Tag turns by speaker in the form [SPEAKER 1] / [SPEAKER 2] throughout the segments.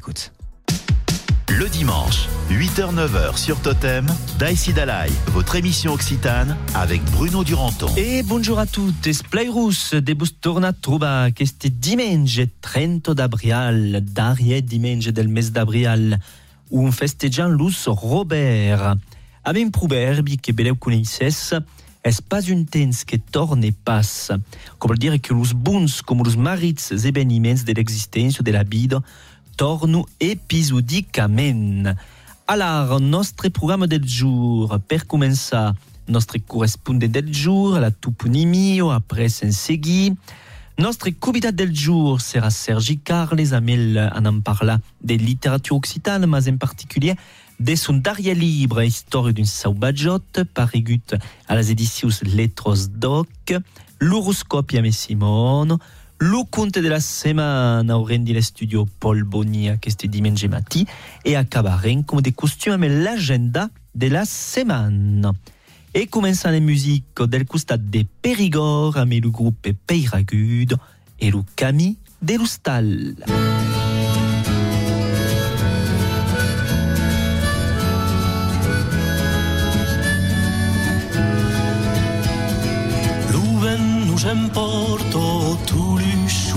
[SPEAKER 1] écoute.
[SPEAKER 2] Le dimanche, 8h-9h sur Totem, Daïsi Dalai, votre émission occitane avec Bruno Duranton.
[SPEAKER 1] Et bonjour à toutes, Splairus de Bustorna Truba, este dimanche 30 d'abrial, d'ariet dimanche del mes d'abrial, où on festeggian l'us Robert. Avem proverbi que beleu coneixes, es pas un temps que torne et passe. Com dire que los bons com los marits eveniments de l'existència de la vida torno episodicament. Alors, nostre programme del jour, per començar, nostre correspondent del jour, la toponimio, après en seguir. Nostre convidat del jour serà Sergi Carles, amb ell en en parlar de literatura occitana, mas en particulier de son darrière libre Història d'un sauvatjot, paregut a les edicions Letros Doc, l'horoscopi amb Simone, le conte de la setmana au rendi le studio Paul Boni aquest diumenge matí e acabarem com de costum amb l'agenda de la setmana. E començant en musique del costat de Périgord amb el groupe Peiragud e le Camí de l'Hostal.
[SPEAKER 3] nous emporto tu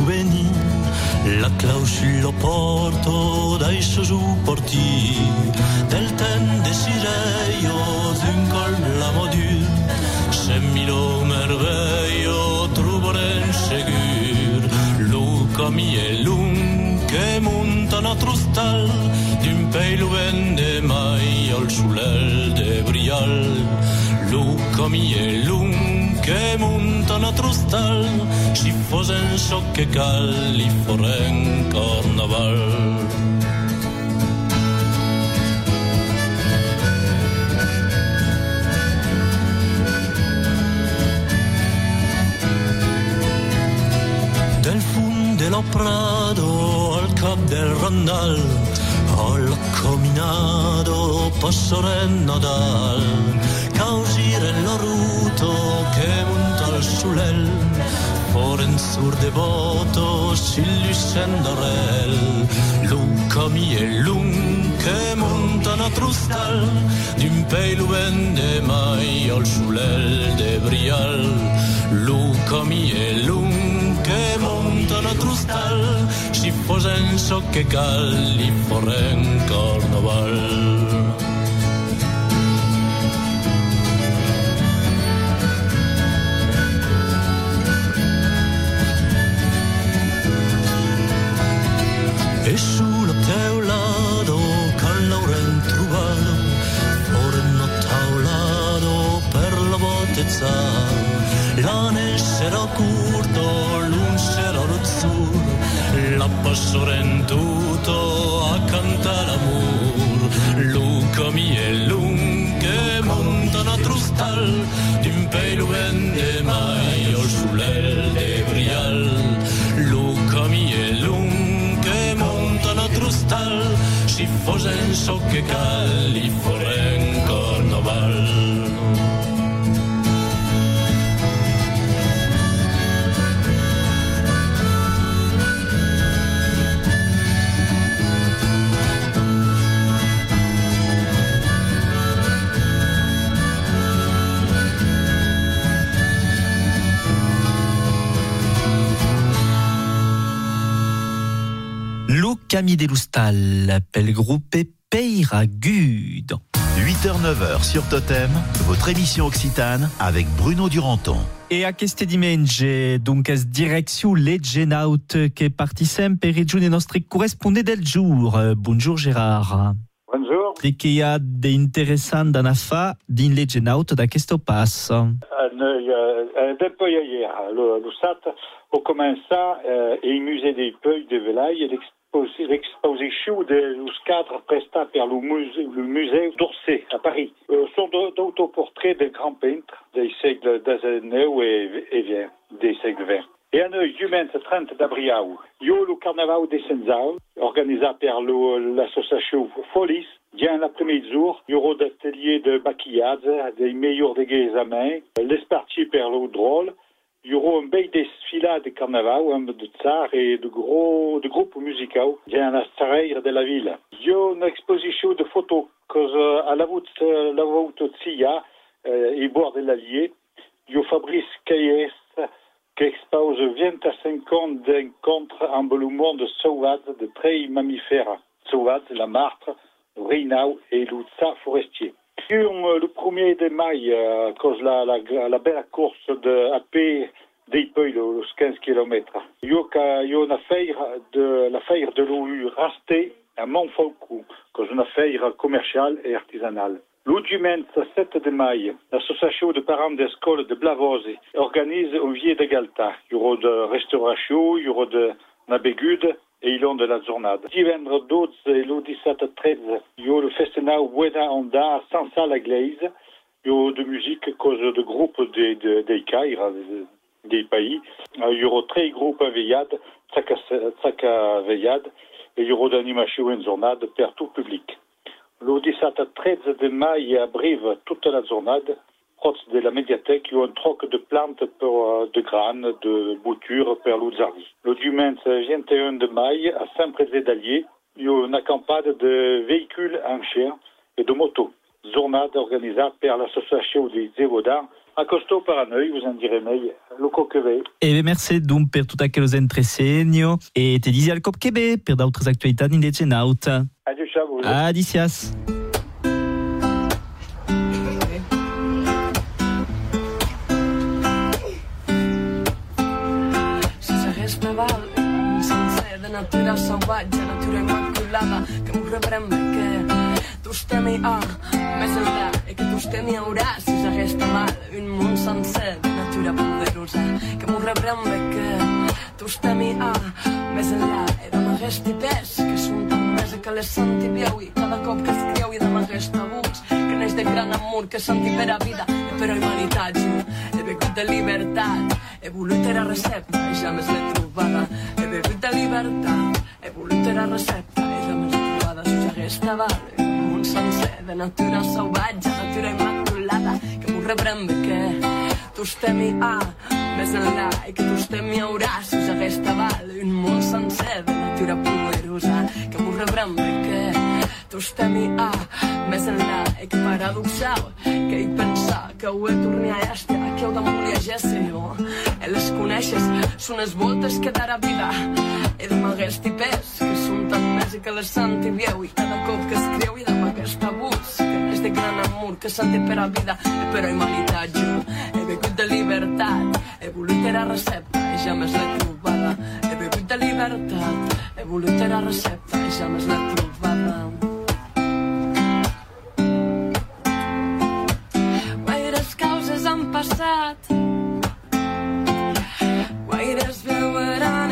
[SPEAKER 3] li souvenir la clau lo porto dai supporti del ten desiderio d'un col la module se milo merveio trobarem segur lo camí è lung che monta notre stal d'un pelo vende mai al sulel de brial lo camí è che monta notre stal si fosen so che calli foren carnaval. Del fun dello prado al cap del rondal al cominato passoren nadal causire l'oruto che monta al sulel foren sur devoto s'illuscendorel Luca mi e lung che monta na trustal d'un pelo vende mai al sulel de brial. Luca mi e lung che monta na trustal si fosen so che calli foren carnaval l'ane sarà curto l'un sarà rozzur passoren tutto a cantare amor Luca mi è lung che monta na trustal d'un pelo vende mai al sulel de brial. Luca mi è lung che monta na trustal si fosen so che calli foren carnaval
[SPEAKER 1] Camille de l'Hostal, pel groupe Peiragud.
[SPEAKER 2] 8h-9h sur Totem, votre émission occitane avec Bruno Duranton.
[SPEAKER 1] E aquest diumenge, donc, es direcció Legenaut que participem per regiune nostre correspondent del jour. Bonjour Gérard.
[SPEAKER 4] Bonjour.
[SPEAKER 1] De què hi ha d'interessant d'anar a fa dins Legenaut d'aquest pas?
[SPEAKER 4] Del peu hier, l'USAT, au commençar euh, et musée des Peuils de Velaille et l'exposition des cadres prestats par le musée, le musée d'Orsay à Paris. Euh, sont d'autoportraits des grands peintres des siècles d'Azeneu et, et bien, des siècles verts. Et en diumenge 30 d'abril, il y a le carnaval des Senzal, organisé par l'association Folis. Bien l'après-midi jour, il y aura des ateliers de maquillage, des meilleurs déguisements, les parties par l'eau drôle, il y aura un bel desfilade de carnaval, hein, de tsar et de gros de groupes musicaux dans la sarayre de la ville. Il y a une exposition de photos que à la voûte la voûte de Sia, euh, et bord de l'Allier. Il y a Fabrice Caillès qui expose 25 ans d'encontres en volume de sauvages de très mammifères. Sauvages, la martre, le Reinau et le tsar forestier. Sur le 1er de mai, euh, cause la, la, la belle course de AP des les 15 km. Il y a une affaire de l'affaire de l'OU Rasté à Montfaucou, cause une affaire commerciale et artisanale. Le dimanche 7 de mai, l'association de parents d'école de Blavose organise un vieux de Galta. Il y aura de restauration, il y aura de nabégude et il y aura de la journée. Dimanche 12 et le 17 13, il y aura le festival Buena Onda à Sansa-la-Glaise. Il y aura de musique cause de groupes des de, de, de, pays. Il y aura très groupes Tsaka veillade, et il y aura d'animation en journée pour tout public. Le 17 13 de mai à toute la journée, de la médiathèque, il y a un troc de plantes pour, de graines, de boutures pour l'Ouzardi. Le dimanche 21 de mai à Saint-Prézé d'Allier, il y a une accampade de véhicules en chien et de motos. Journée organisée par l'association des Zévodans a costo per noi, vous en direz mai, lo coqueve.
[SPEAKER 1] E merci donc per tutto quello entresegno e te disi al cop chebe per d'autres actualitats invece naut.
[SPEAKER 4] Adieu, ciao.
[SPEAKER 1] Adicias.
[SPEAKER 5] Natura salvatge, natura immaculada, que m'ho rebrem bé que tu estemi a més enllà i que tu estemi haurà si s'hagués naval un món sencer de natura poderosa, que m'ho rebrem bé que tu estemi a més enllà i de m'hagués tipes que són tan més que les sentivieu i cada cop que es creu i de m'hagués tabuts que neix de gran amor que senti per a vida e per a humanitat. Jo he begut de llibertat he volut era recepta i ja més l'he de llibertat. He volut era recepta i ja més trobada si s'hagués tabat un món sencer de natura salvatge natura immaculada que m'ho rebrem bé que tu estemi a més enllà i que tu estemi haurà si s'hagués tabat un món sencer de natura poderosa que m'ho rebrem bé que tu estemi a més enllà i que paradoxal que hi pensar que ho he tornat a este que heu d'amor jo e les coneixes són les voltes que darà vida i de m'hagués tipes que són tan més que les sentivieu i cada cop que escriu i de m'hagués tabús que és de gran amor que senti per a vida e per a humanitat jo. He begut de llibertat he volut era recepta i ja més l'he trobada he begut de llibertat he volut era recepta i ja més l'he trobada passat. Guaires veuran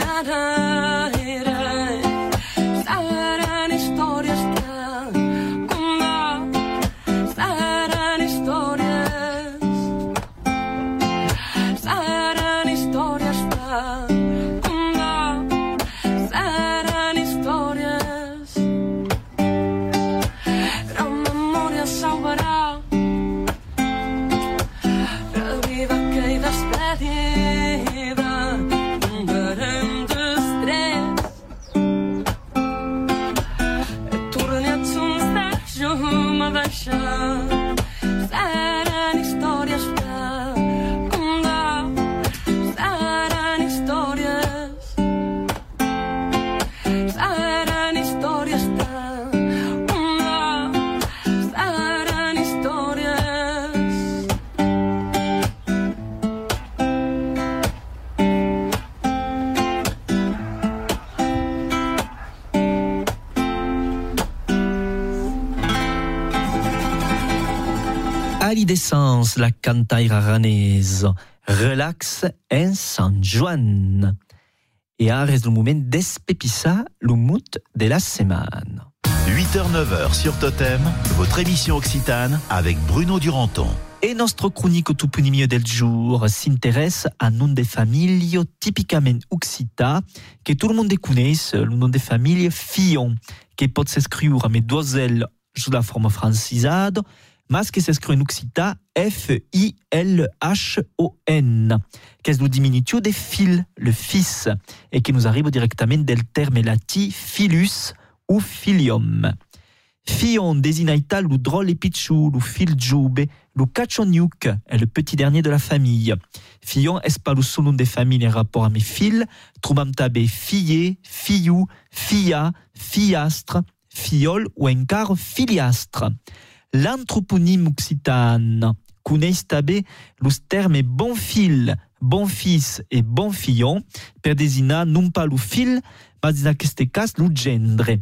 [SPEAKER 5] La
[SPEAKER 1] cantaire aranese. Relax en San Juan. Et ara és el moment d'espépissar le mood de la semaine.
[SPEAKER 2] 8h-9h sur Totem, votre émission occitane avec Bruno Duranton.
[SPEAKER 1] Et notre chronique tout premier del jour s'intéresse à un nom de famille typiquement occita que tout le monde connaît, le nom de famille Fillon, qui peut s'écrire à mesdemoiselles sous la forme francisade, en occita F-I-L-H-O-N. Qu'est-ce le diminutio des fil, le fils, et qui nous arrive directement del terme lati filus ou filium. Fion désignaita le drôle et pichou, le fil giube, le est le petit dernier de la famille. Fion est pas le seul des familles en rapport à mes fils, troubam tabé fillé, fillou, filla, fillastre, fiol ou encar filiastre. L'anthroponyme occitane connaît tabé le terme bon fil, bon fils et bon fillon, per désigner non pas le fil, mais dans ce cas le gendre.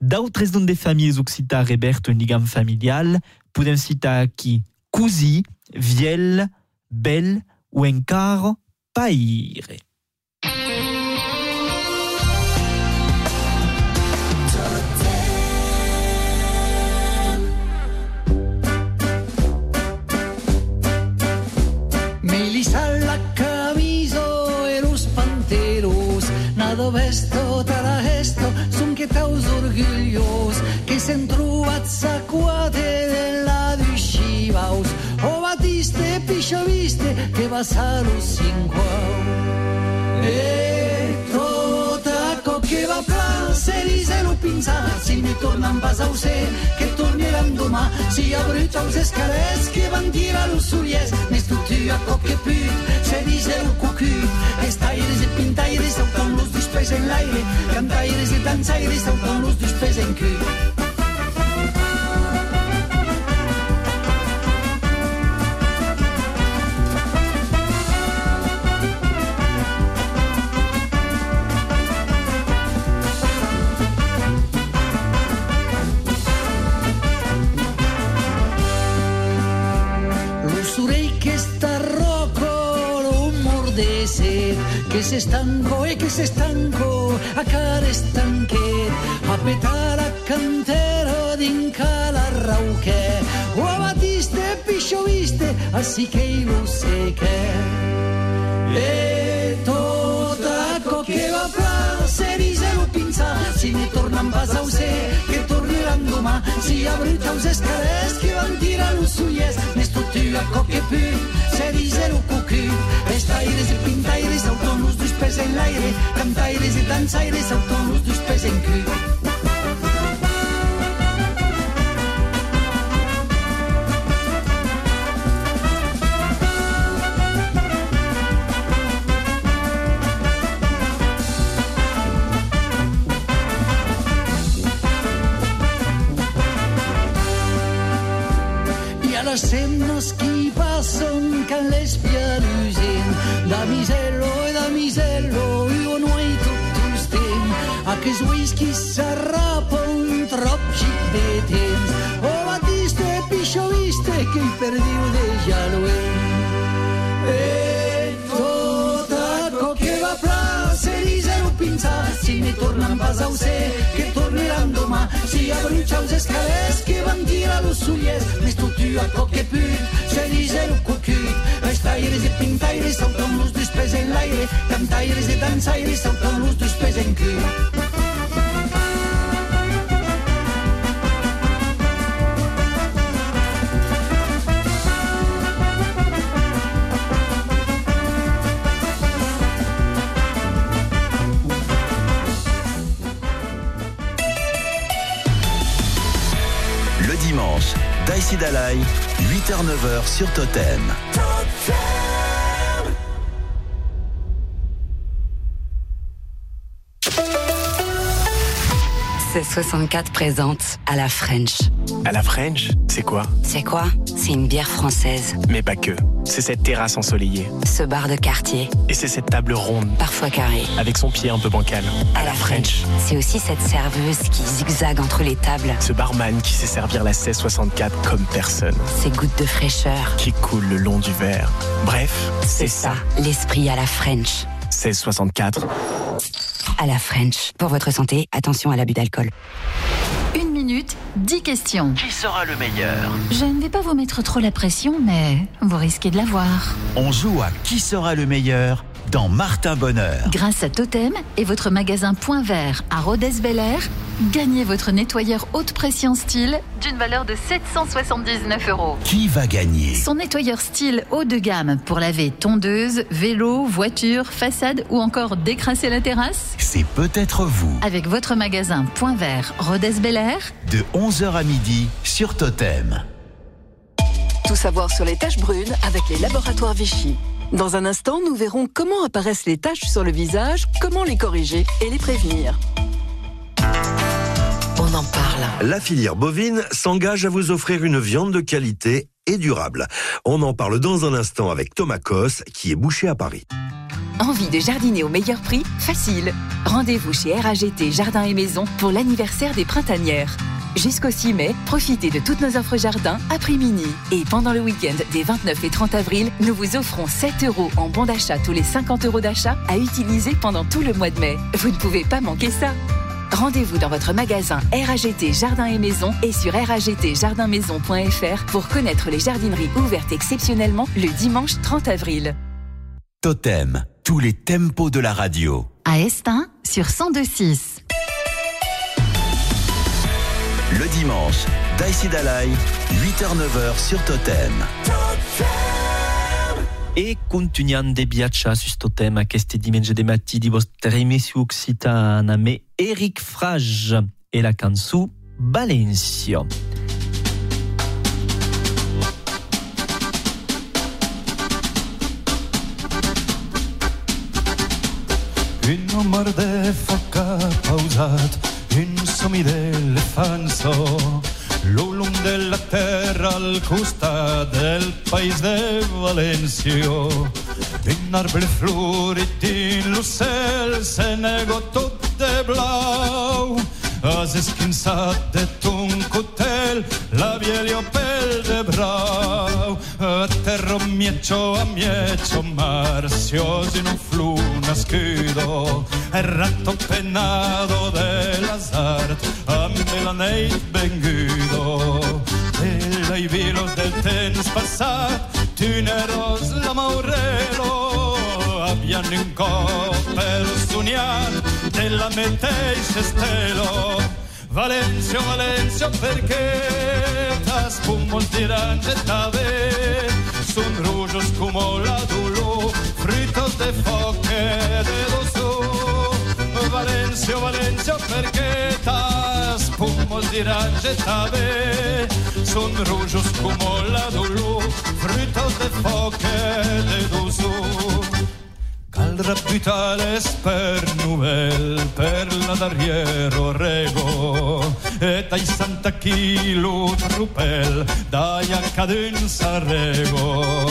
[SPEAKER 1] D'autres noms des familles occitanes reberto un ligam familial, podem citar qui cousi, viel, bel ou encar paire.
[SPEAKER 6] Viste Che va salo cinquau E tot aquò che va plan Se dise lo pinza Si ne tornan pas a ser Che torneran domà Si abruta els escalers Que van dir a los ullers Més tu tu a cop que put Se dise lo cucu Estaires e pintaires Sautan los dos pes en l'aire Cantaires e danzaires Sautan los dos pes en cul que se estancó e que se estancó a cara estanquet a petar a cantero d'inca la rauque. O a batiste piscio viste así que lo sé que e tot aquò che va pla se dise lo pinza si ne tornan pas a ser que torneran domà si abruta els escalers que van tirar los ullers més tot tu aquò que put se dise lo cucu estaires e pintaires auton los dos pes en l'aire cantaires e danzaires auton los dos pes en cul tornan pas a ser che torneran domà si abrucia els escalers que van tirar los ullers més tu tu aquò que put se dise lo cucut estaires e pintaires saltan los dos pes en l'aire cantaires e danzaires saltan los dos pes en cul
[SPEAKER 2] Daïsi Dalai, 8h-9h sur Totem.
[SPEAKER 7] C'est 64 présente à la French.
[SPEAKER 8] À la French, c'est quoi?
[SPEAKER 7] C'est quoi? C'est une bière française.
[SPEAKER 8] Mais pas que. C'est cette terrasse ensoleillée.
[SPEAKER 7] Ce bar de quartier,
[SPEAKER 8] Et c'est cette table ronde,
[SPEAKER 7] parfois carré.
[SPEAKER 8] avec son pied un peu bancal.
[SPEAKER 7] À la French. C'est aussi cette serveuse qui zigzague entre les tables.
[SPEAKER 8] Ce barman qui sait servir la 1664 comme personne.
[SPEAKER 7] Ces gouttes de fraîcheur.
[SPEAKER 8] Qui coule le long du verre. Bref, c'est ça.
[SPEAKER 7] L'esprit à la French.
[SPEAKER 8] 1664.
[SPEAKER 7] À la French. Pour votre santé, attention à l'abus d'alcool.
[SPEAKER 9] Une minute, 10 questions.
[SPEAKER 2] Qui sera le meilleur?
[SPEAKER 9] Je ne vais pas vous mettre trop la pression, mais vous risquez de l'avoir.
[SPEAKER 2] On joue à Qui sera le meilleur? Dans Martin Bonheur.
[SPEAKER 9] Grâce à Totem et votre magasin Point Vert à Rodez Bel Air, gagnez votre nettoyeur haute pression style d'une valeur de 779 euros.
[SPEAKER 2] Qui va gagner?
[SPEAKER 9] Son nettoyeur style haut de gamme pour laver tondeuse, vélo, voiture, façade ou encore décrasser la terrasse?
[SPEAKER 2] C'est peut-être vous.
[SPEAKER 9] Avec votre magasin Point Vert Rodez Bel Air,
[SPEAKER 2] De 11h à midi sur Totem.
[SPEAKER 10] Tout savoir sur les taches brunes avec les laboratoires Vichy. Dans un instant, nous verrons comment apparaissent les taches sur le visage, comment les corriger et les prévenir. On en parle.
[SPEAKER 11] La filière bovine s'engage à vous offrir une viande de qualité et durable. On en parle dans un instant avec Thomas Cos, qui est boucher à Paris.
[SPEAKER 12] Envie de jardiner au meilleur prix? Facile. Rendez-vous chez RAGT Jardin et Maison pour l'anniversaire des printanières. Jusqu'au 6 mai, profitez de toutes nos offres jardin à prix mini. Et pendant le week-end des 29 et 30 avril, nous vous offrons 7 euros en bon d'achat tous les 50 euros d'achat à utiliser pendant tout le mois de mai. Vous ne pouvez pas manquer ça. Rendez-vous dans votre magasin RAGT Jardin et Maison et sur ragtjardinmaison.fr pour connaître les jardineries ouvertes exceptionnellement le dimanche 30 avril.
[SPEAKER 2] Totem, tous les tempos de la radio.
[SPEAKER 9] à Estin sur 1026.
[SPEAKER 2] Dimanche, Daisy Dalai, 8h-9h sur Totem.
[SPEAKER 1] E continuiamo de viaggiare su questo tema questi dimanche de matti di vostra emissione occitana me Eric Frage e la canzone Valencia.
[SPEAKER 13] Un de foc pausat, un somni d'elefanzo, l'ulum de la terra al costat del país de València. Un arbre florit dins l'ocel se nego tot de blau, has esquinçat de ton cotel la bielio pel de brau. A terra mieccio a mieccio marcios in un flu nascudo, errato penado de l'azar, amb l'anell vengudo. De i vilos del temps passat, tuneros la maurero, abbiano un cop per nella mente il cestello. Valenzio, Valenzio, perché ta spumo il tirancetave, sun rugio scumola dullo, fritto de foche de lo su. Valenzio, Valenzio, perché ta spumo il tirancetave, sun rugio scumola dullo, fritto de foche de lo su. Al rapitale spernuel per la d'arriero rego e dai santa chi chilo trupel dai a cadenza rego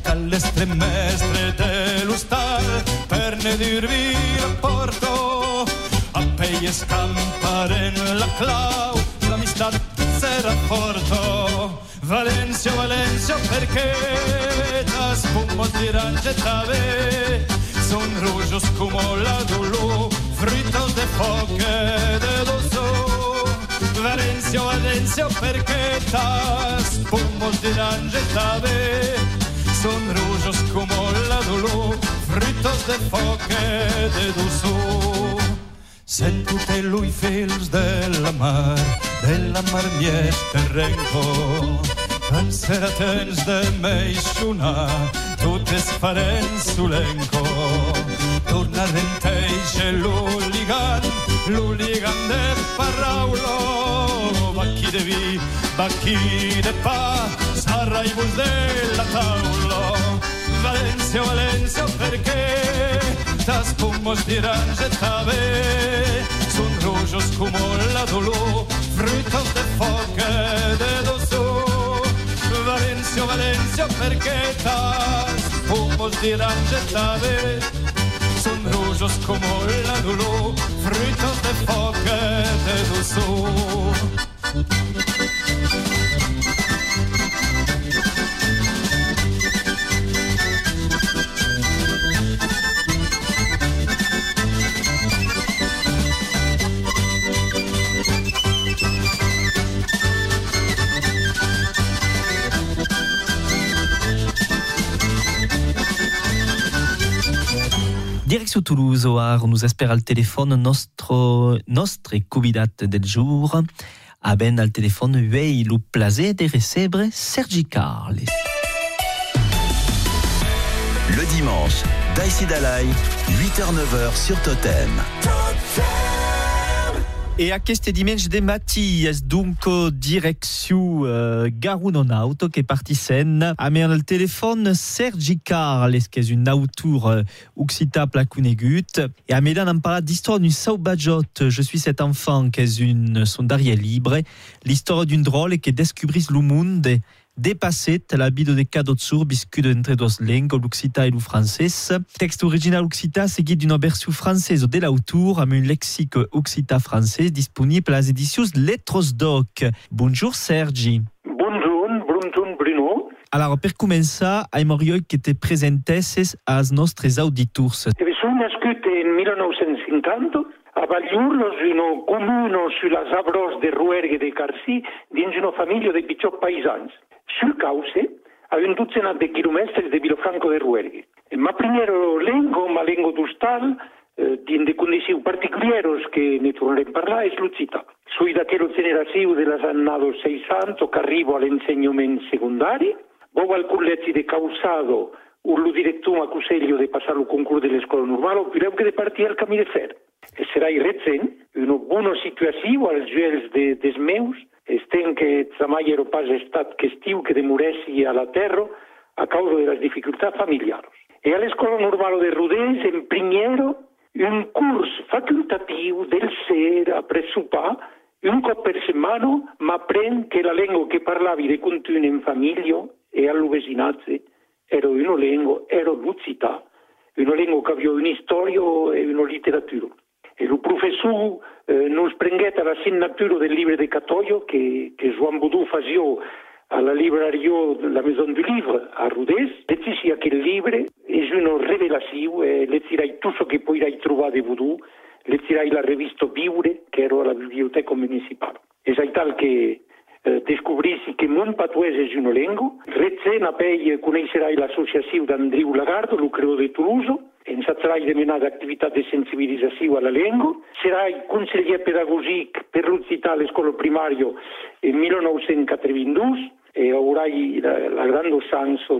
[SPEAKER 13] dall'estre mestre dell'ustal per ne dirvi rapporto. A peie scampare la clau l'amistad se rapporto Valencia, Valencia, perché da spummo di rangetave son rojos como la dolor, fritos de foque de doso. Valencia, Valencia, perché las pomos dirán que tabe son rojos como la dolor, fritos de foque de doso. Sento te lui fils de la mar, de la mar mies terrenco. Pensera tens de meixonar, tot es farem solenco. torna c'è l'hooligan, l'hooligan de Parraulo, chi devi, ma chi de pa, sbarra i bus della tavola. Valencia, Valencia, perché tas pomos di rangetave, sun rojos come la dolor, frutos de foche de dosso. Valencia, Valencia, perché tas pomos di rangetave, está bé. Son rojos como la dolor, frutos de foque de doso.
[SPEAKER 1] Direction Toulouse, Oar, nous espère al téléphone nostre convidat del jour. A ben al téléphone vei lo plaisir de recebre Sergi Carles.
[SPEAKER 2] Le dimanche, Daïsi Dalai, 8h-9h sur Totem.
[SPEAKER 1] E aquest dimanche de matí es dunco direcció uh, Garunon Auto que partissent a me al telèfon Sergi Carles, que és un autor uh, occitable conegut. Et a me en d'histoire d'un saubajot, Je suis cet enfant, que és un, son libre, l'histoire d'un drôle que descobrisse le monde dépasset la vida de cada sur biscut entre dos lengues, l'occità et le français. Texte original occità seguit d'une version française de l'auteur avec un lexique occità français disponible à les éditions Lettres Doc. Bonjour Sergi.
[SPEAKER 14] Bonjour, bonjour Bruno.
[SPEAKER 1] Alors, per començar, aimerioi que te presentesses als nostres auditors.
[SPEAKER 14] Sono nascut en 1950 a Valliurlos, un comune sur les arbres de Ruergue de Carcí, dins una família de pitjors paisans. Sul cauce, a un dotzena de quilomètres de Vilafranco de Ruergue. Ma primera lengua, ma lengua d'hostal, eh, dins de condicions particulars que ne tornarem a parlar, és l'occità. Soy d'aquella generació de les annados 600 que arribo a l'ensenyament secundari, vou al curletzi de Causado, un lo director m'acusello de passar el concurs de l'escola normal, o pireu que de partir al camí de fer. Serà recent, una bona situació als gels de, des meus, estem que mai ero pas estat que estiu que demoressi a la terra a causa de les dificultats familiars. E a l'escola normal de Rodés, en primero, un curs facultatiu del ser a presupar, un cop per setmana m'apren que la llengua que parlavi de continu en família e al vecinatge era una llengua, era l'occità, una llengua que havia una història e una literatura. E il professor eh, nos prenguet a la signatura del llibre de Catoio que, que Joan Boudou fazia a la llibreria de la Maison du Livre a Rodés. Letizia aquell llibre és una revelació, eh, letzirai tot el que podrai trobar de Boudou, letzirai la revista Viure, que era a la biblioteca municipal. És tal que eh, descobrissi que mon patuès és una llengua. Recent a pell coneixerai l'associació d'Andriu Lagardo, el creador de Toulouse, ens atrai demanar d'activitat de sensibilització a la llengua, serà conseller pedagògic per l'occità a l'escola en 1982 e haurà la, la gran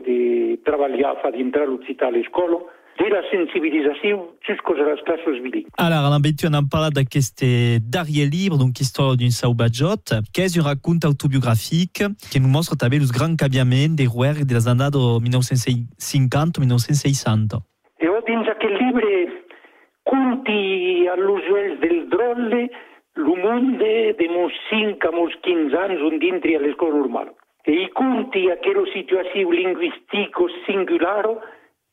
[SPEAKER 14] de treballar fa d'entrar l'occità a l'escola, de la sensibilització jusqu'à les classes bilingües.
[SPEAKER 1] Alors, en habitude, on parle d'aquest darrière libre, donc histoire d'un saubajot, qui est un raconte autobiographique qui nous montre també els grans canviaments de Ruer de les années 1950-1960.
[SPEAKER 14] E ho dins aquel llibre conti al·lusions del drolle lo monde de mos 5 a mos 15 anys on dintri a l'escola normal. E i conti aquella situació lingüística singular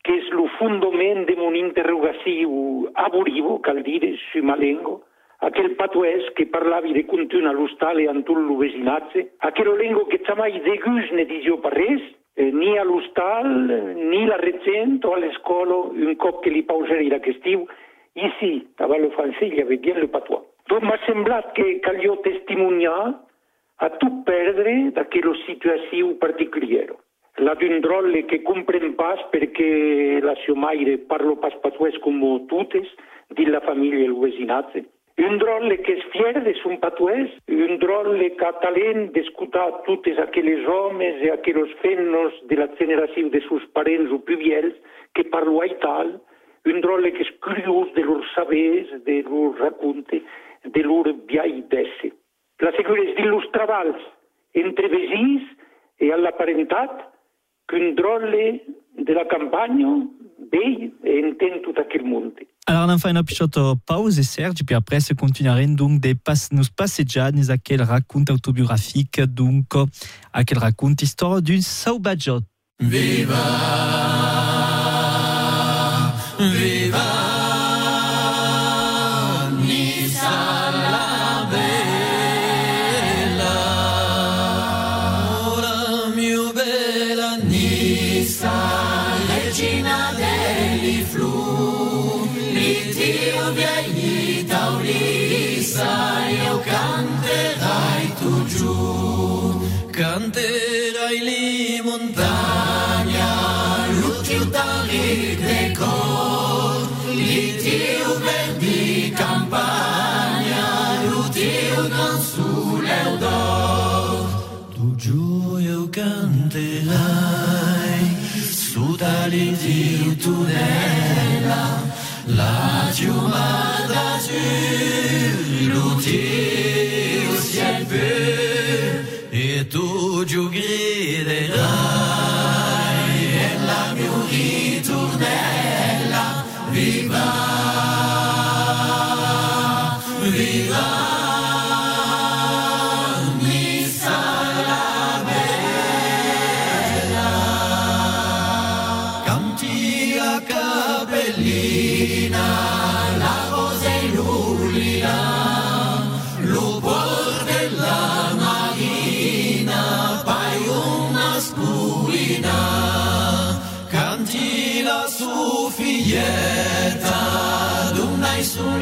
[SPEAKER 14] que és el fundament de mon interrogació aborivo, cal dir, su ma lengua, aquel patuès que parlavi de continu a l'hostal e en tot el vecinatge, aquella lengua que jamais de gust ne disió per res, eh, ni a l'hostal, ni la recent o a l'escola, un cop que li pausaré l'estiu, ici, a l'offensive, il y avait bien le patois. Donc m'ha semblat que calió testimoniar a tot perdre d'aquella situació particular. La d'un drolle que comprèn pas perquè la Xiomaire parlo pas patuès com totes, dins la família i el vecinatge. Un drolle que és fier de son patuès, un ha talent d'escoltar totes aquelles homes i aquells fennos de la generació de sus parents o piviels que parlo a tal, un drolle que és curiós de lor sabers, de lor raconte, de lor viai d'esse. La segurès dins los entre vesins e a l'aparentat, qu'un drôle de la campagna e entén tot aquell món.
[SPEAKER 1] Alors, on fa une petite pause, Serge, puis après, se continuerons donc de pas, nous passejar dans aquel raconte autobiographique, donc, à quel raconte histoire d'une saubajot.
[SPEAKER 13] Viva! Viva! Isa eu canterai tu giù, canterai lì montagna, luci tali decor, lì ti di campagna, luci non sulle d'or, tu giù eu
[SPEAKER 3] canterai, su tali di tunella, la giumada giù. L'util ciel bleu e tu giù griderai e la mia ritornella viva viva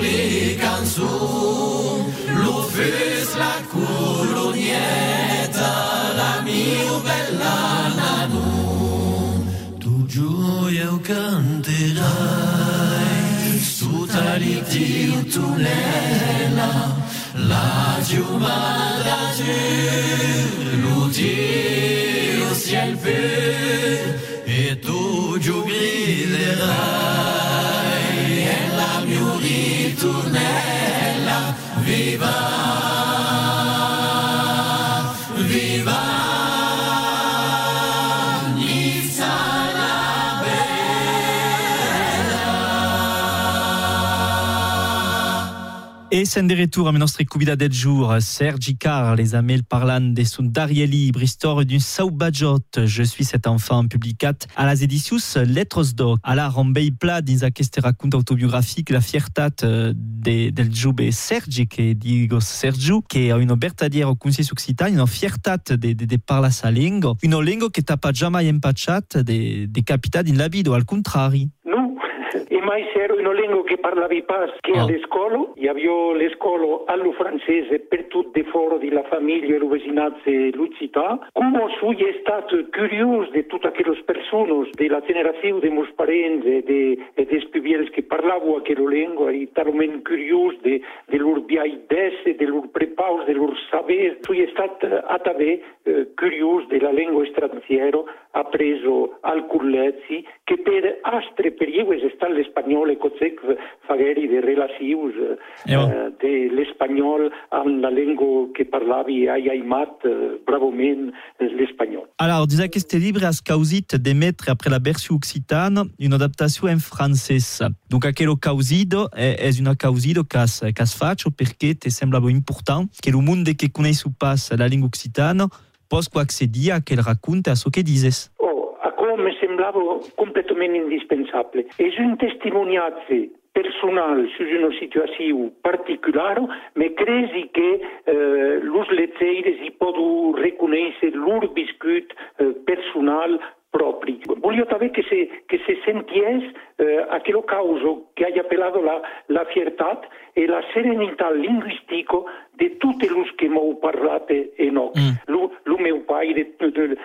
[SPEAKER 3] mi canzun Lufis la curunieta La miu bella nanun Tu giù eu Su taritiu tu lela La giumada giù L'utiu si el pe E tu giù griderai ritornella viva
[SPEAKER 1] Et c'est de retour à nostre cubida del jour. Sergi Car, les amels parlant de son Darieli, Bristor d'une Saubajot. Je suis cet enfant publicat à las edicius Lettres d'O. À la rombei pla dins aquest raconte autobiographique la fiertat eh, de, del jove Sergi, que digo Sergiu, que è una vertadiera conscienza occitana, una fiertat de, de, de parla sa lingua, una lingua che tapa jamais empacciat de, de capitat in la vida, al contrari.
[SPEAKER 14] E mai se ero in una lingua che parlavi pas che
[SPEAKER 1] Ah.
[SPEAKER 14] a l'escola, hi havia l'escola allo francese per tutte foro di la famiglia e le vicinanze l'uccità, come sui è stato curioso di tutte quelle persone della generazione dei miei parenti e de, e dei spivieri che parlavano quella lingua, e talmente curioso de, de loro biaidesse, de loro prepaus, de loro saper, sui è stato a tave eh, curioso della lingua straniera, ha preso al Curlezzi, che per astre periodi sta de relazius
[SPEAKER 1] Eh,
[SPEAKER 14] eh, de l'espagnol la che parlavi aimat eh, bravament l'espagnol.
[SPEAKER 1] Alors, causit après la versió occitana una adaptació en francès. Donc, aquello causido és una causido que que has fatto perché te sembla important que el monde que coneix pas la lingua occitana possa accedir a quel racconte a so que dices.
[SPEAKER 14] Oh, a come mi sembrava completamente indispensabile. És un testimoniatge personal su una situazione particolare, ma credi che eh, los letteires hi poden reconèixer lor viscut eh, personal propri. Voglio també que se, que se senties eh, aquello causo che hai appellato la, la fiertat e la serenità linguistica di tutti los che m'ho parlate e no. Lo, lo meu paire,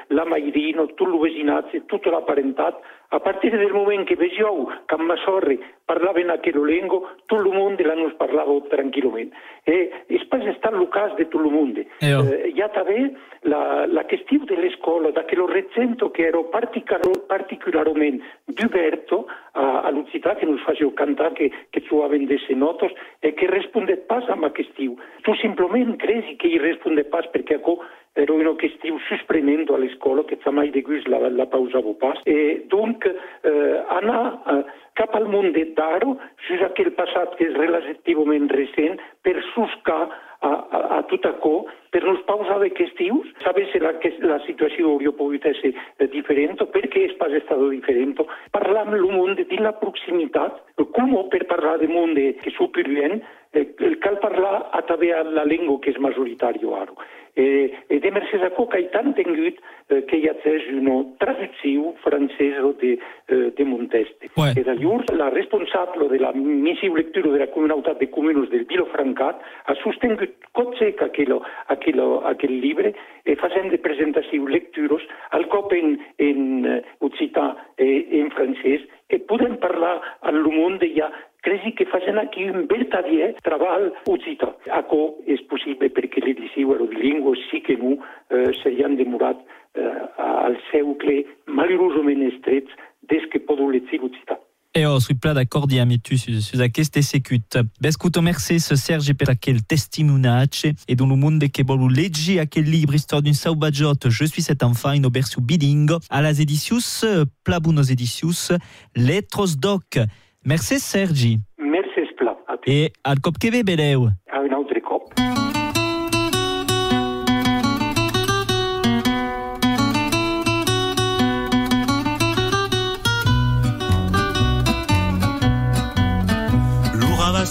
[SPEAKER 14] la mairino, tutto lo vecinazze, tutta la parentat, a partire del moment che vegeu que amb ma sorri parlaven aquella lingua, tot el món la nos parlava tranquil·lament. E és pas estat el cas de tot el món.
[SPEAKER 1] Eh.
[SPEAKER 14] Eh, hi ha també la, la qüestió de l'escola, d'aquell recento que era particular, particularment d'Uberto a, a l'Occità, que nos faceu cantar, que, que trobaven de notes, e que respondet pas a aquest Tu simplement credi que hi respondet pas perquè acò era una qüestió suspremendo a l'escola que mai de gust la, la pausava pas. E donc, eh, anar eh, cap al món de Daro, sus aquell passat que és relativament recent, per suscar a, a, a tot acò, per nos pausar de qüestions, saber si la, que la situació hauria pogut ser eh, diferent, per què és pas estat diferent, parlar amb el món de la proximitat, com per parlar de món que superior, eh, cal parlar a través de la llengua que és majoritària ara. Eh, e de mercès a que he tant tingut eh, que hi ha una traducció francesa de, eh, de Monteste.
[SPEAKER 1] Ouais.
[SPEAKER 14] E d'allurs, la responsable de la missiva lectura de la comunitat de comunes del Vilofrancat ha sostingut cot sec aquell, aquell, aquell llibre e facent de presentació lectures al cop en, en eh, occità e en francès e podem parlar al món de ja credi que facin aquí un vertadier treball occità. Acò és possible perquè l'edició aerodilingüe sí que no eh, s'hi han demorat eh, al seucle malheurosament estret des que podo le citar.
[SPEAKER 1] E ho sui pla d'accordi amb tu su, su aquesta secut. Bescuto merci ce Serge per aquel testimoniace e le monde che volu leggi aquel libro Histoire d'une sauvagiot Je suis cet enfant in obersu bilingue a las edicius Plabunos edicius Letros doc. Merci Sergi.
[SPEAKER 14] Merci pla.
[SPEAKER 1] E al cop che.
[SPEAKER 14] A un altre cop.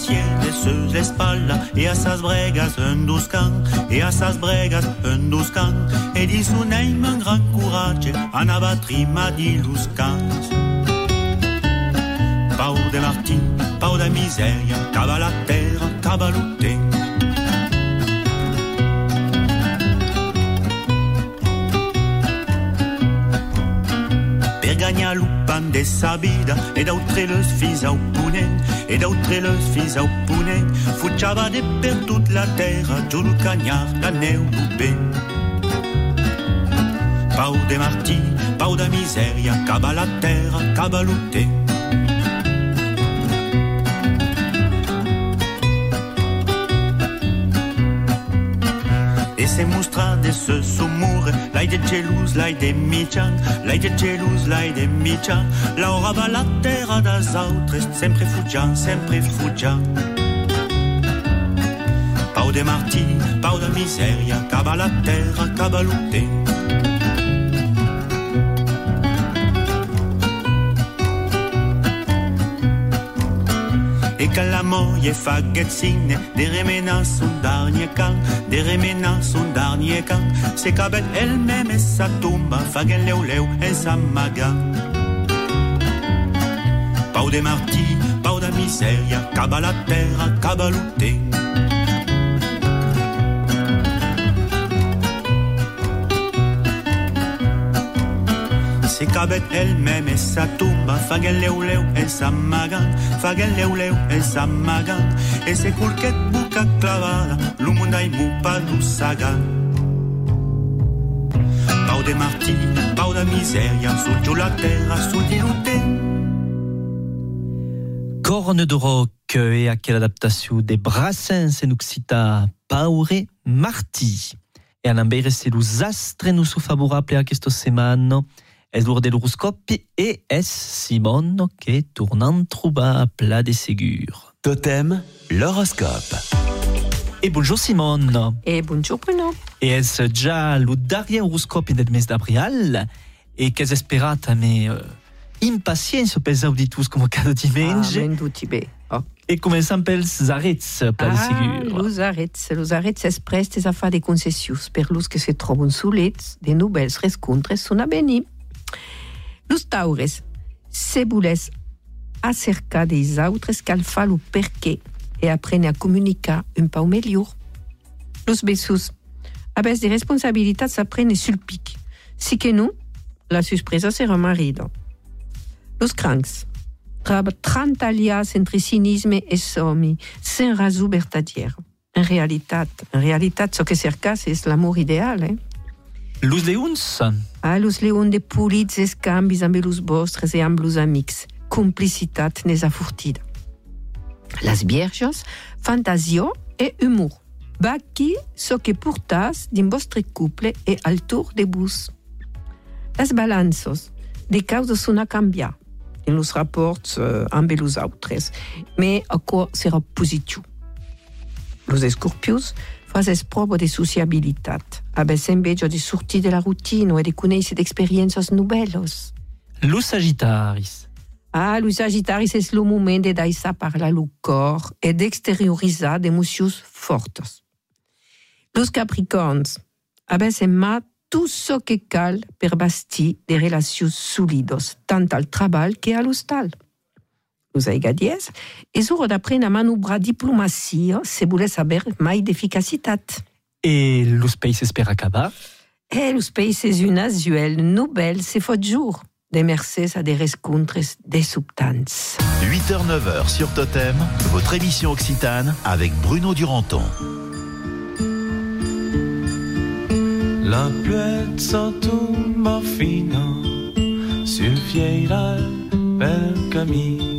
[SPEAKER 15] de sus espaldas y a esas bregas un duscan y a esas bregas un duscan e di su name un gran courage en abatri ma di luscans Pau de Martin, pau de miseria, cava la terra, cava l'utente per gagnar l'upan de sa vida e d'autre les fills au ponent e d'autre les fills au ponent fugiava de per tot la terra giù lo cagnar la neu pau de martí pau de misèria cava la terra cava se mostra de ce somore l'ai de gelus l'ai de mitjan l'ai de gelus l'ai de mitjan l'aura va la terra das autres sempre fugiant sempre fugiant pau de martí pau de misèria cava la terra cava l'utent la moie faguet signe de remenar son dernier camp. De remenar son dernier camp. Se cabet elle-même et sa tomba faguet leu leu en sa maga. Pau de martí pau de misèria cava la terra cava l'utent en sa magan faguel leu leu en sa magan e se culquet buca clavada lo mundai mu pa lo sagan pau de martí pau de misèria sul giù la terra sul di l'utent
[SPEAKER 1] Corne de roc e aquella adaptació de Brassens en occità Paure Martí. E an ambere se los astres non so favorable a questo semana es l'or de l'horoscopi e es Simon che tornant troba pla de segur.
[SPEAKER 2] Totem, l'horoscope.
[SPEAKER 1] E bonjour Simon.
[SPEAKER 16] E bonjour Bruno.
[SPEAKER 1] E es già lo darrier horoscopi del mes d'abril e es esperat me uh, impacienza pels auditus come cada diumenge.
[SPEAKER 16] Ah, ben duti bé. Oh.
[SPEAKER 1] E començant pels arrets pla de
[SPEAKER 16] Ah,
[SPEAKER 1] segur.
[SPEAKER 16] los arrets, los arrets es prestes a fa de concessius per los que se troben solets, de nouvelles rescontres son a venir. Los taures, se voles acercar des autres cal fa lo perqué e aprene a comunicar un pau melhor. Los bessos, abes de responsabilitats aprene sul pic. Si que non, la suspresa serà marido. Los crancs, traba 30 alias entre cinisme e somni, sen raso vertadier. En realitat, en realitat, so que cercas és l'amor ideal, eh?
[SPEAKER 1] Los leons.
[SPEAKER 16] Ah, los leons de polits escambis amb los vostres e amb los amics. Complicitat nes afurtida. Las vierges, fantasio e humor. Baqui so que portas din vostre couple e al tour de bus. Las balanços, de causes son a canviar en los rapports uh, amb los autres, me aquò serà positiu? Los escorpius, fases propo de sociabilitat. Abes en vejo de sortir de la rutina e de conèixer d'experiències novelos.
[SPEAKER 1] Lo Sagittaris.
[SPEAKER 16] Ah, lo Sagittaris es lo moment de daissa parlar lo cor e d'exterioritzar d'emocions fortes. Los Capricorns. Abes en ma tout ce que cal per bastir de relacions solides, tant al treball que a l'hostal. Los aigadies, és hora d'aprendre a manobrar diplomacia se voler saber mai d'eficacitat.
[SPEAKER 1] E los peixes per acabar?
[SPEAKER 16] E los països usuels nouvelles se fot jour, de mercès a des rescontres desubtants.
[SPEAKER 2] 8h-9h sur Totem, votre émission occitane avec Bruno Duranton.
[SPEAKER 17] La pluezza tomba fino sul fieiral per cammin,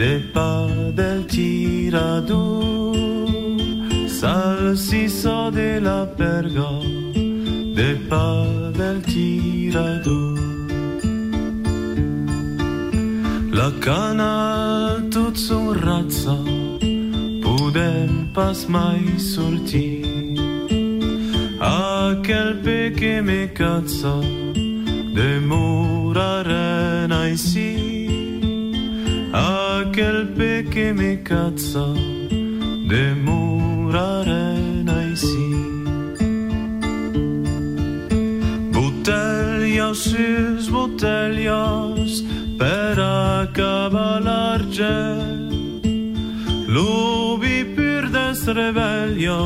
[SPEAKER 17] De pa del tiradu Salsiso de la perga De pa del tiradu La cana tut son razza Podem pas mai sortir Aquel pe che me cazza demorare ici Aquel pe che me cazza demorare ici Bottiglia sus bottiglias per acabar l'argent. L'ubi pur des rebellia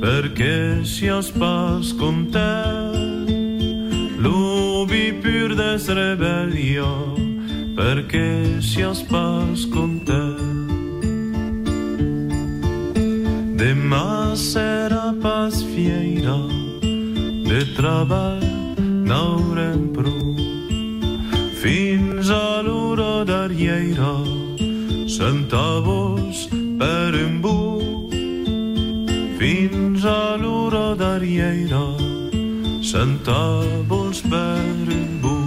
[SPEAKER 17] perché sias pas con te L'ubi pur des rebellia perché sias pas te Demà serà pas fieira de treball n'haurem prou. Fins a l'hora d'arriera senta-vos per un buc fins a l'hora d'arriera senta-vos per un buc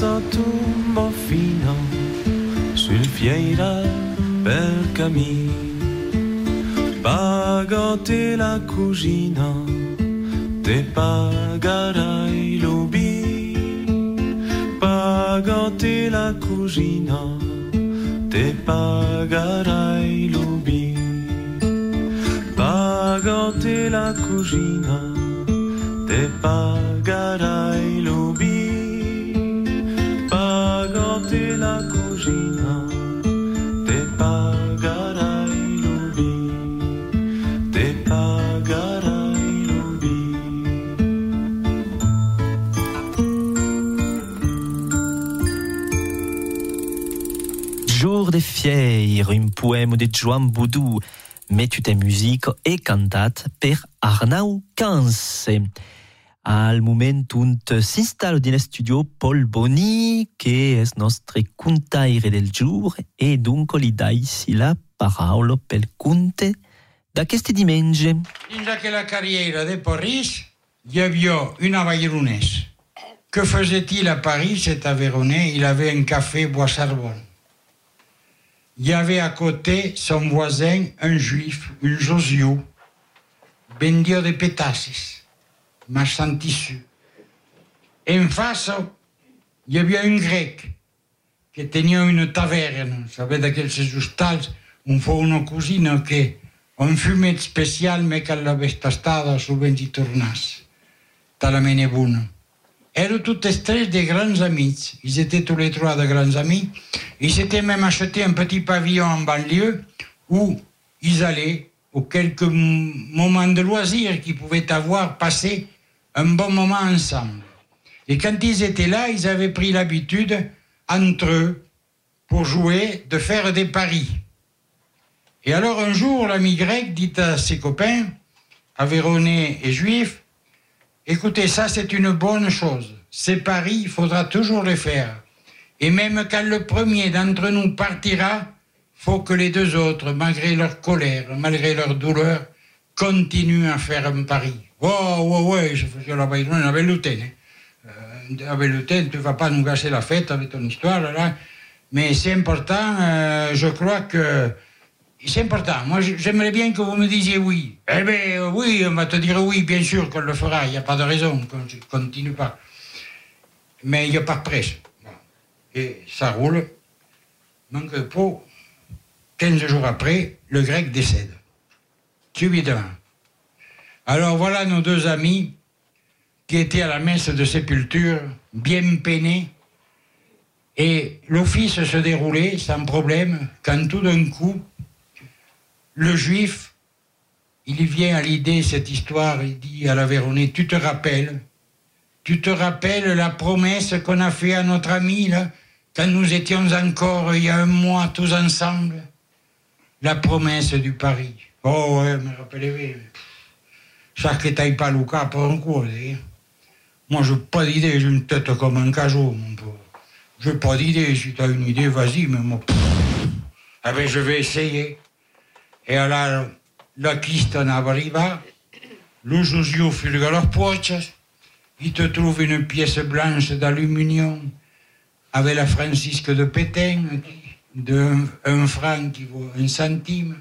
[SPEAKER 17] pluezza tomba fino sul fieiral per cammin. Pagate la cugina, te pagarai l'ubi. Pagate la cugina, te pagarai l'ubi. Pagate la cugina, te pagarai
[SPEAKER 1] fier, un poème de Joan Boudou, mettute musique e cantat per Arnau Cans. Al moment unt s'installe din studio Paul Boni, che es nostre contaire del jour, e dunque li dai si la parola pel conte d'aqueste diumenge.
[SPEAKER 18] Dins aquella carriera de Paris, il y avait une Aveyronnaise. Que faisait-il à Paris, cet Aveyronnais Il avait un café Bois-Sarbonne. Il y avait à côté son voisin, un juif, un Josio, vendió de pétasses, marchand de tissu. Et en face, il y avait un grec qui tenait une taverne. Vous savez, d'aquells hostals on fa una cosina que un fumet spécial, mais qu'elle l'avait tastada, souvent y tornas. Talament bona. Eren tous tres de grands amis. Ils étaient tous les trois de grands amis. Ils s'étaient même acheté un petit pavillon en banlieue où ils allaient, aux quelques moments de loisirs qu'ils pouvaient avoir, passer un bon moment ensemble. Et quand ils étaient là, ils avaient pris l'habitude, entre eux, pour jouer, de faire des paris. Et alors un jour, l'ami grec dit à ses copains, Aveyronais et Juifs, écoutez, ça c'est une bonne chose. Ces paris, il faudra toujours les faire. Et même quand le premier d'entre nous partira, faut que les deux autres, malgré leur colère, malgré leur douleur, continuent à faire un pari. Oh, ouais, ouais, je faisais la lutté. hein. avec le thé, tu ne vas pas nous gâcher la fête avec ton histoire, là. Mais c'est important, euh, je crois que c'est important. Moi, j'aimerais bien que vous me disiez oui. Eh bien, oui, on va te dire oui, bien sûr qu'on le fera. Il n'y a pas de raison qu'on ne continue pas. Mais il n'y a pas de presse. Et ça roule. Manque de peau. 15 jours après, le grec décède. Subitement. Alors voilà nos deux amis qui étaient à la messe de sépulture, bien peinés. Et l'office se déroulait sans problème, quand tout d'un coup, le juif, il vient à l'idée cette histoire, il dit à la Véronée, tu te rappelles, tu te rappelles la promesse qu'on a fait à notre ami, là, quand nous étions encore il y a un mois tous ensemble? La promesse du Paris. Oh, ouais, me rappelez-vous. Ça que t'aille pas Lucas pour un coup. Moi, j'ai pas d'idée, j'ai une tête comme un cajot, mon pauvre. J'ai pas d'idée, si t'as une idée, vas-y, mais moi. Ah ben, je vais essayer. Et alors, la Christian arriva, le Josio fulga leurs poches, il te trouve une pièce blanche d'aluminium avec la Francisque de Pétain, de un franc qui vaut un centime.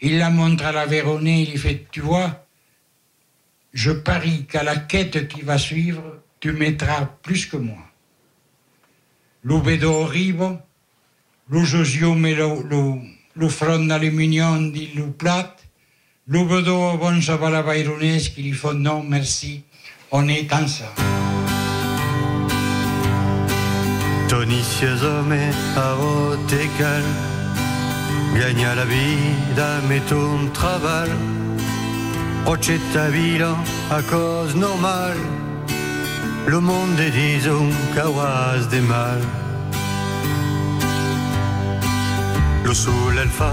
[SPEAKER 18] Il la montre à la Véronée, il fait, tu vois, je parie qu'à la quête qui va suivre, tu mettras plus que moi. L'ubedo arrive, le Josio met le, front d'aluminium dit le plat, l'ubedo bon la Véronée, qui lui fait non merci, on est ensemble.
[SPEAKER 19] Tonicieuse me a votecal Gagna la vida met un travail Procetta vila a cause normal Le monde est disons qu'awas des mal Lo sul el fa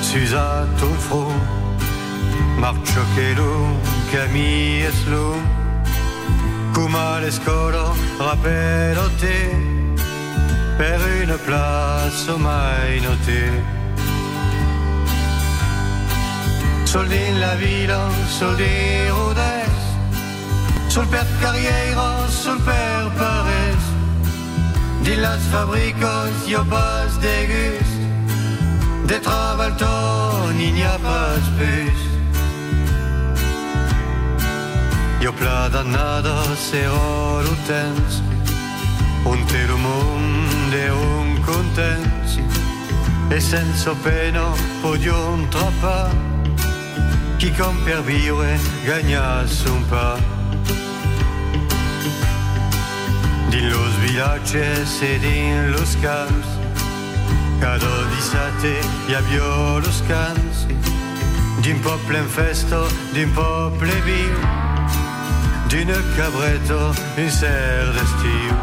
[SPEAKER 19] susa ton front Marcio che lo cami es lo Kuma l'escolo rappello te per une place mai noté. Soldi in la villa, soldi rodes, sul per carriera, sul per pares. Di las fabricos, yo pas de gust, de travalton, il n'y a pas plus. Io plada nada, sero l'utens, un telo mondo e un contensi e senza pena podium troppa chi con per vivere gagnasse un pa. Din los villages e din los camps cada disate hi havia los cants d'un peuple in festa d'un peuple viu. D'une cabretta un cerf d'estiu.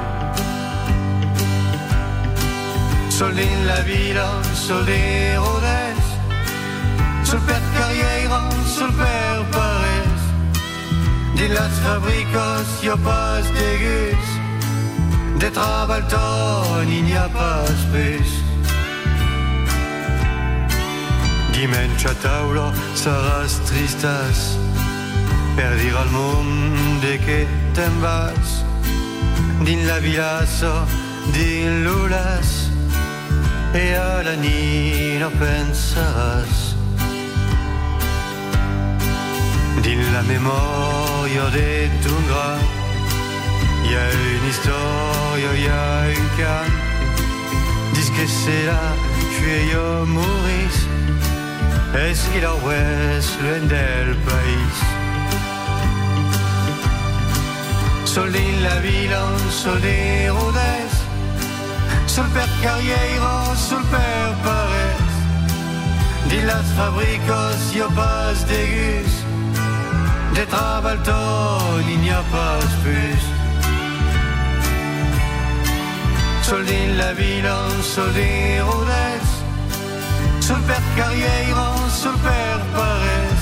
[SPEAKER 19] Soldi in la villa, soldi rodes Sul per carriera, sul per pares Di las fabricos, yo pas de gus De trabalton, il n'y a pas plus Dimension a taula saràs tristas. Per dir al monde que te'n vas. Din la vilassa, din l'ulas e alla nit no pensaràs. Dins la memòria de ton gra hi ha una història, hi ha un dis que serà jo morís és qu'il a oest loin del país sol la vila sol de rodès sul per carriera, sul per pares Di fabricos, yo pas de De trabalton, il n'y a pas plus. Sol la vila, sol de rodes Sul per carriera, sul per pares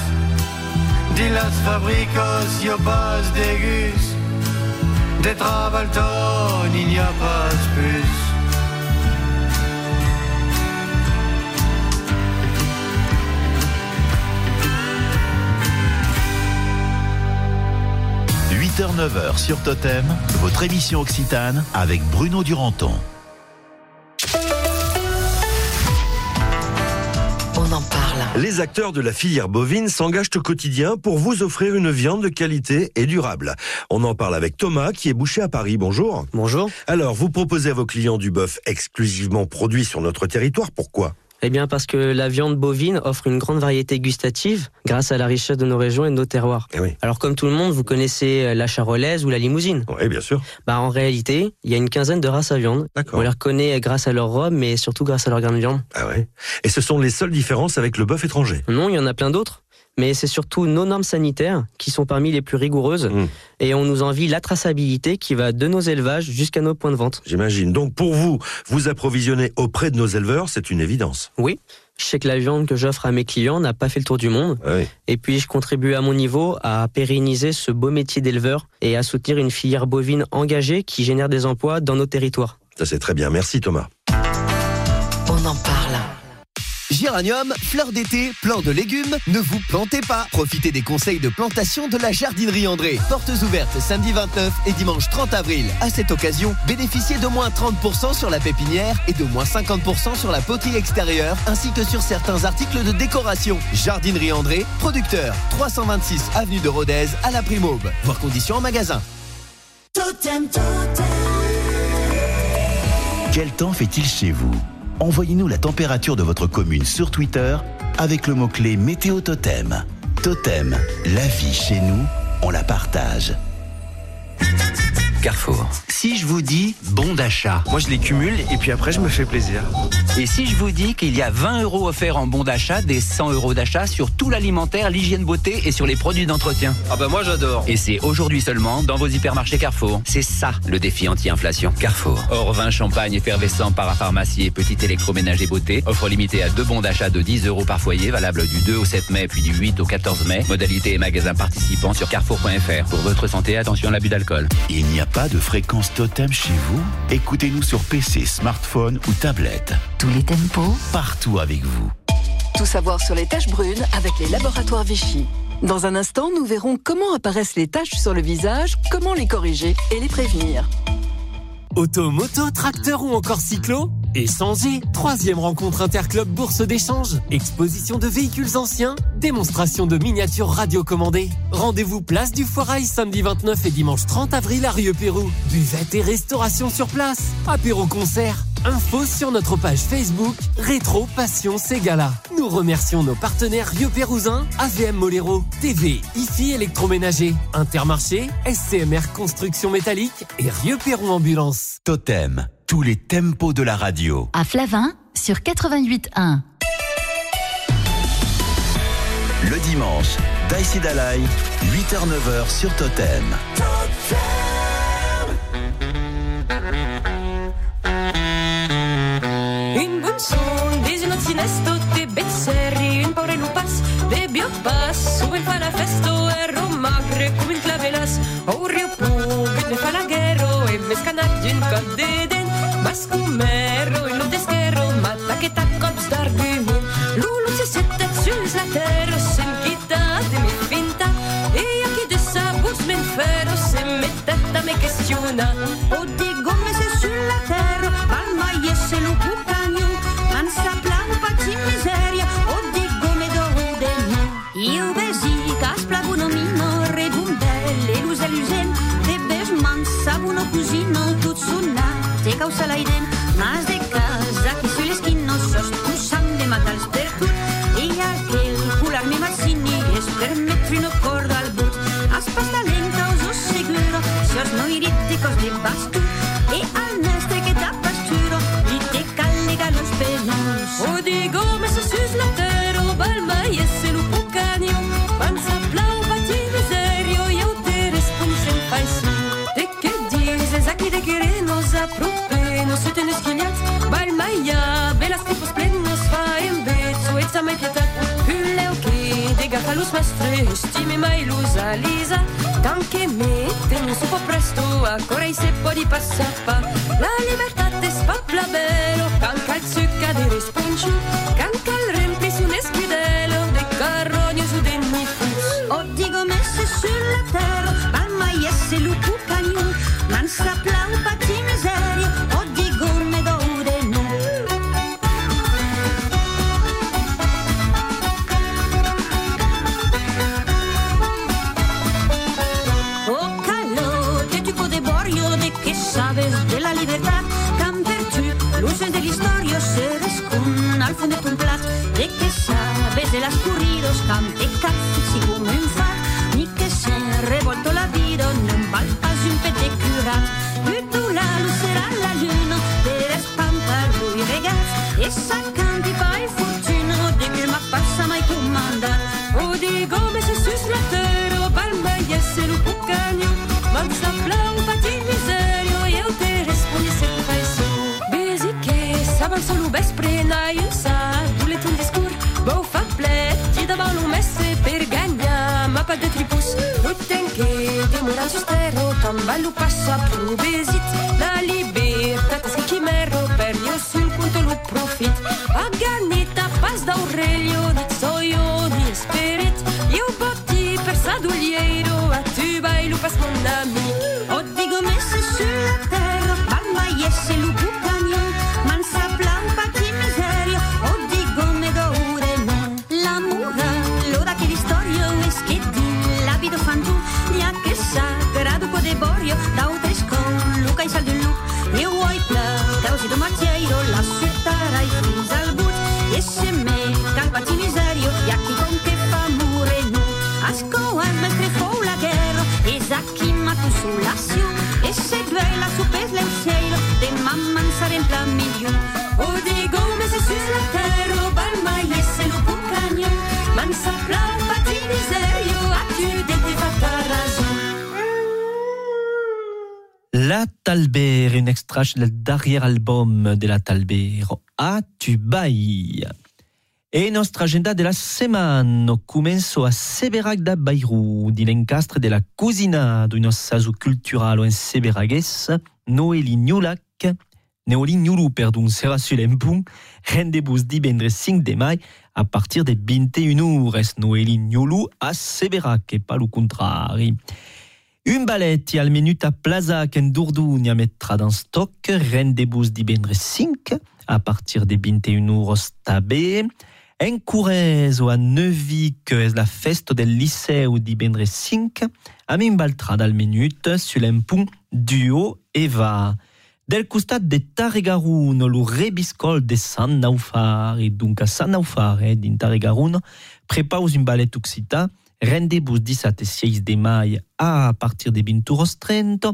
[SPEAKER 19] Di las fabricos, yo pas de gus De trabalton, il n'y a pas plus.
[SPEAKER 2] 8 8h-9h sur Totem, votre émission Occitane avec Bruno Duranton.
[SPEAKER 10] En parle.
[SPEAKER 11] Les acteurs de la filière bovine s'engagent au quotidien pour vous offrir une viande de qualité et durable. On en parle avec Thomas qui est boucher à Paris. Bonjour.
[SPEAKER 20] Bonjour.
[SPEAKER 11] Alors, vous proposez à vos clients du bœuf exclusivement produit sur notre territoire. Pourquoi?
[SPEAKER 20] Eh bien parce que la viande bovine offre une grande variété gustative grâce à la richesse de nos régions et de nos terroirs.
[SPEAKER 11] oui.
[SPEAKER 20] Alors comme tout le monde, vous connaissez euh, la charolaise ou la limousine.
[SPEAKER 11] Oui, bien sûr.
[SPEAKER 20] Bah en réalité, il y a une quinzaine de races à viande. On les reconnaît grâce à leur robe, mais surtout grâce à leur grain de viande.
[SPEAKER 11] Ah ouais. Et ce sont les seules différences avec le bœuf étranger
[SPEAKER 20] Non, il y en a plein d'autres. Mais c'est surtout nos normes sanitaires qui sont parmi les plus rigoureuses. Et on nous envie la traçabilité qui va de nos élevages jusqu'à nos points de vente.
[SPEAKER 11] J'imagine. Donc pour vous, vous approvisionnez auprès de nos éleveurs, c'est une évidence.
[SPEAKER 20] Oui, je sais que la viande que j'offre à mes clients n'a pas fait le tour du monde. Et puis je contribue à mon niveau à pérenniser ce beau métier d'éleveur et à soutenir une filière bovine engagée qui génère des emplois dans nos territoires.
[SPEAKER 11] Ça c'est très bien. Merci Thomas.
[SPEAKER 21] Géranium, fleurs d'été, plants de légumes, ne vous plantez pas. Profitez des conseils de plantation de la jardinerie André. Portes ouvertes samedi 29 et dimanche 30 avril. À cette occasion, bénéficiez de moins 30% sur la pépinière et de moins 50% sur la poterie extérieure, ainsi que sur certains articles de décoration. Jardinerie André, producteur, 326 avenue de Rodez à la Primaube. Voir conditions en magasin.
[SPEAKER 2] Quel temps fait-il chez vous? Envoyez-nous la température de votre commune sur Twitter avec le mot-clé Météo Totem. Totem, la vie chez nous, on la partage.
[SPEAKER 22] Carrefour. Si je vous dis bon d'achat.
[SPEAKER 8] Moi, je les cumule et puis après, je me fais plaisir.
[SPEAKER 22] Et si je vous dis qu'il y a 20 euros offerts en bon d'achat, des 100 euros d'achat sur tout l'alimentaire, l'hygiène beauté et sur les produits d'entretien.
[SPEAKER 8] Ah bah moi, j'adore.
[SPEAKER 22] Et c'est aujourd'hui seulement dans vos hypermarchés Carrefour. C'est ça le défi anti-inflation. Carrefour. Or, vin, champagne, effervescent, parapharmacie et petit électroménager beauté. Offre limitée à deux bons d'achat de 10 euros par foyer, valable du 2 au 7 mai puis du 8 au 14 mai. Modalité et magasin participants sur carrefour.fr. Pour votre santé, attention à l'abus d'alcool.
[SPEAKER 2] Il n'y a pas de fréquence totem chez vous? Écoutez-nous sur PC, smartphone ou tablette.
[SPEAKER 7] Tous les tempos,
[SPEAKER 2] Partout avec vous.
[SPEAKER 10] Tout savoir sur les taches brunes avec les laboratoires Vichy. Dans un instant, nous verrons comment apparaissent les taches sur le visage, comment les corriger et les prévenir.
[SPEAKER 23] Auto, moto, tracteur ou encore cyclo? Échanger Troisième rencontre Interclub Bourse d'échange. Exposition de véhicules anciens. Démonstration de miniatures radiocommandées. Rendez-vous place du Foirail samedi 29 et dimanche 30 avril à Rieux-Pérou. Buvette et restauration sur place. Apéro concert. Info sur notre page Facebook Rétro Passion Ségala. Nous remercions nos partenaires Rieux Pérousins, AVM Molero, TV, IFI électroménager, Intermarché, SCMR Construction Métallique et Rieux Pérou Ambulance.
[SPEAKER 2] Totem, tous les tempos de la radio.
[SPEAKER 9] À Flavin, sur 88.1.
[SPEAKER 2] Le dimanche, Daïsi Dalai, 8h-9h sur Totem.
[SPEAKER 5] Un bun son, des unot sinesto, te bezzerri, un paure lupas, de biopas, su il fa la festo, erro magre, come il clavelas, o rio pugit, me fa la guerro, e me scanat d'un cod de den, mas cumero, in lo deschero, matta che taccot d'argument, lulu si sette sus la terra, sem quitat de mi finta, e a chi de sa bus men sve strešćima i Lisa liza Tanke mete non si può presto ancora i se può di passat La libertà te spapla bello Can calcio di
[SPEAKER 24] spapla passa pro besit, la libertà che chimero, per io sul punto lo profit, a ganita pas da Aurelio, ni soio ni spirit, io botti per sadugliero, a tu bailo pas mon ami, o digo messe sulla terra, palma yesse lu
[SPEAKER 1] Extrait del dernier album de la Talbère, A tu bailles. E nostra agenda della settimana començo a Seberac da Bairro, di l'encastre della cucina d'un assaggio culturale en seberagues, Noeli Gnulac, Noeli Gnulu, perdon, sera sur l'empun, rendez-vous divendres 5 de mai a partir de 21 ores, Noeli Gnulu a Seberac, e pas le contrari. Un ballet al a Plaza en Dordogne mettra dans stock, rendez-vous divendres 5 a partir de 21 euros tabé. En Courez ou a Neuvy, que est la festa del liceu divendres 5, a min baltra al minut sur l'impont duo Eva. Del costat de Tarregarun, lo rebiscol de Sant Naufar, et donc a Sant Naufar, eh, din Tarregarun, prepaus un ballet rendez-vous 17 et 6 de mai a partir de 20 euros 30,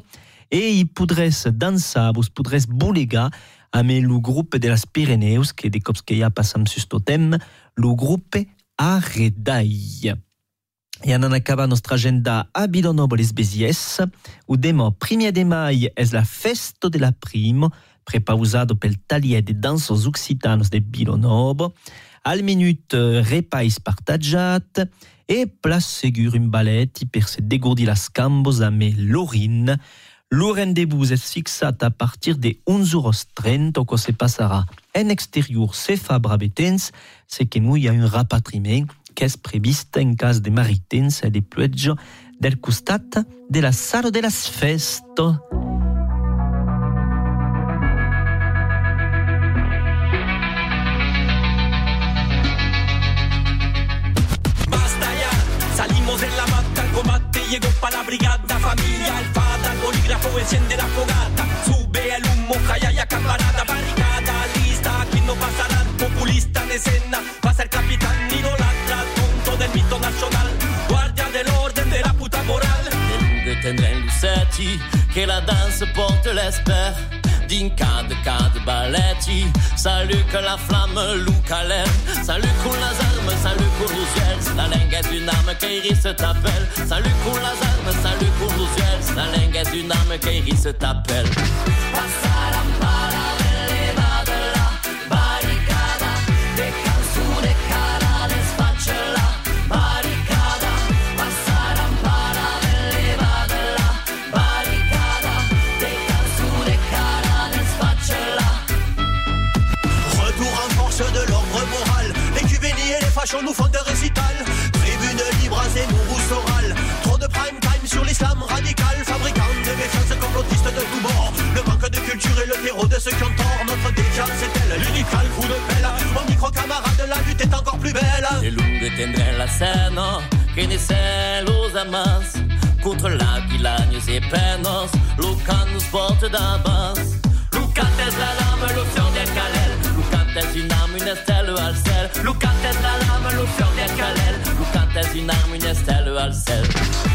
[SPEAKER 1] et i podrès dansar, vos podrès bolega amb el grup de las Pyreneus, que de cops que ja passam sus totem, el grup Arredai. I en acaba nostra agenda a Bilonobo les Bézies, où demo 1er de mai és la festa de la prim, prepausado pel talier de dansos occitanos de Bilonobo, al minut eh, repais partagiat, e place segur un ballet per se dégourdir las cambos amb l'orin, Le rendez-vous est fixé à partir de 11h30 que se passera en extérieur c'est Fabre Betens, c'est que nous y a un rapatriement qui est prévu en cas de maritens et de pluges del costat de la salle de las festes.
[SPEAKER 25] Llegó para la brigada, familia, el fada, el bolígrafo, enciende la fogata, sube el humo, calla ya camarada, barricada, lista, aquí no pasará, populista en escena, va a ser capitán, idolatra, tonto del mito nacional, guardia del orden de la puta moral.
[SPEAKER 26] tendrà in Lucetti che la danse porte l'espère din cadre cadre balletti salut que la flamme Luca l'air salut con les armes salut con los uels la lenga est une arme qui t'appelle. Salut con les armes salut con los uels la lenga est une arme qui t'appelle Nous font de récital Tribune libre à Zemmour ou Soral Trop de prime time sur l'islam radical. Fabricant
[SPEAKER 25] de méfiance complotistes de tout bord Le manque de culture et le terreau de ceux qui ont tort. Notre décharge c'est elle, l'unical coup de pelle. Mon micro camarade, la lutte est encore plus
[SPEAKER 26] belle. Les loups détiendraient la scène Qui naissait aux amas Contre la guilagne c'est penos Lucan nous porte d'abas Lucan est la lame, le une arme, une estelle al ciel Lucantes la lame, l'option del calel. Lucantes une arme, une estelle al ciel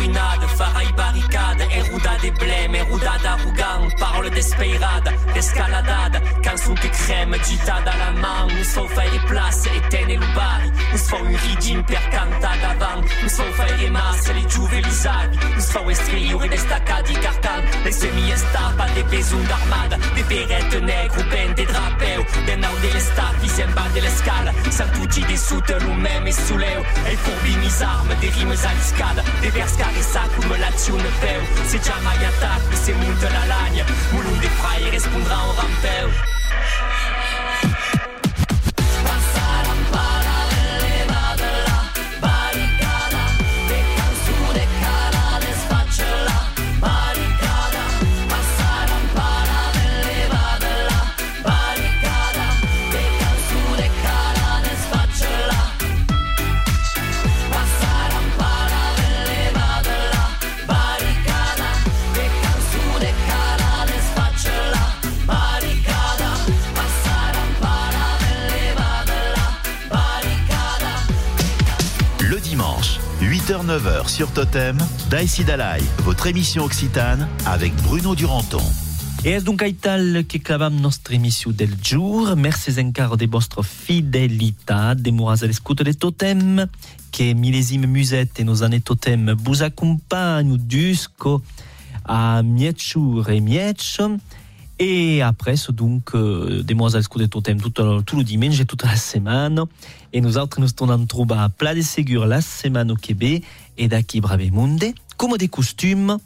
[SPEAKER 26] malenga ruinades, faraille barricade, Eruda des blêmes, Eruda d'arrogant, parole d'espeirade, d'escaladade, canzone che crème, gita da la man, nous faut faire les places, éteindre le bari, nous faut une ridine per davant, nous faut faire les masses, les giuve e les aghi, nous faut estriure des staccati carcan, les semi-estapa, des besoins d'armada, des perrettes nègres, ben des drapeux, des nau delle staffi, sembra delle scale, sans tutti des soutes, nous même et souleu, e furbi mis armes, des rimes à l'escale, des vers carissa come l'azione peu, se già mai attacchi, se monte la lagna, mulun de frai rispondrà un rampeu.
[SPEAKER 2] 8h-9h sur Totem, Daïsi Dalai, votre émission occitane avec Bruno Duranton.
[SPEAKER 1] E és donc aital que clavam nostra émission del jour? Merci encara de vostra fidelitat, demoras a l'escuta de Totem, que millesime muset e nos ane Totem vous accompagne a mietchour e mietch. Et après, c'est donc euh, des mois à l'escuta de Totem tout, le- tout le dimanche et toute la semaine. Et nous autres, nous tornons trouver à plat de ségur la semaine au Québec et d'aqui brave monde, comme des costumes.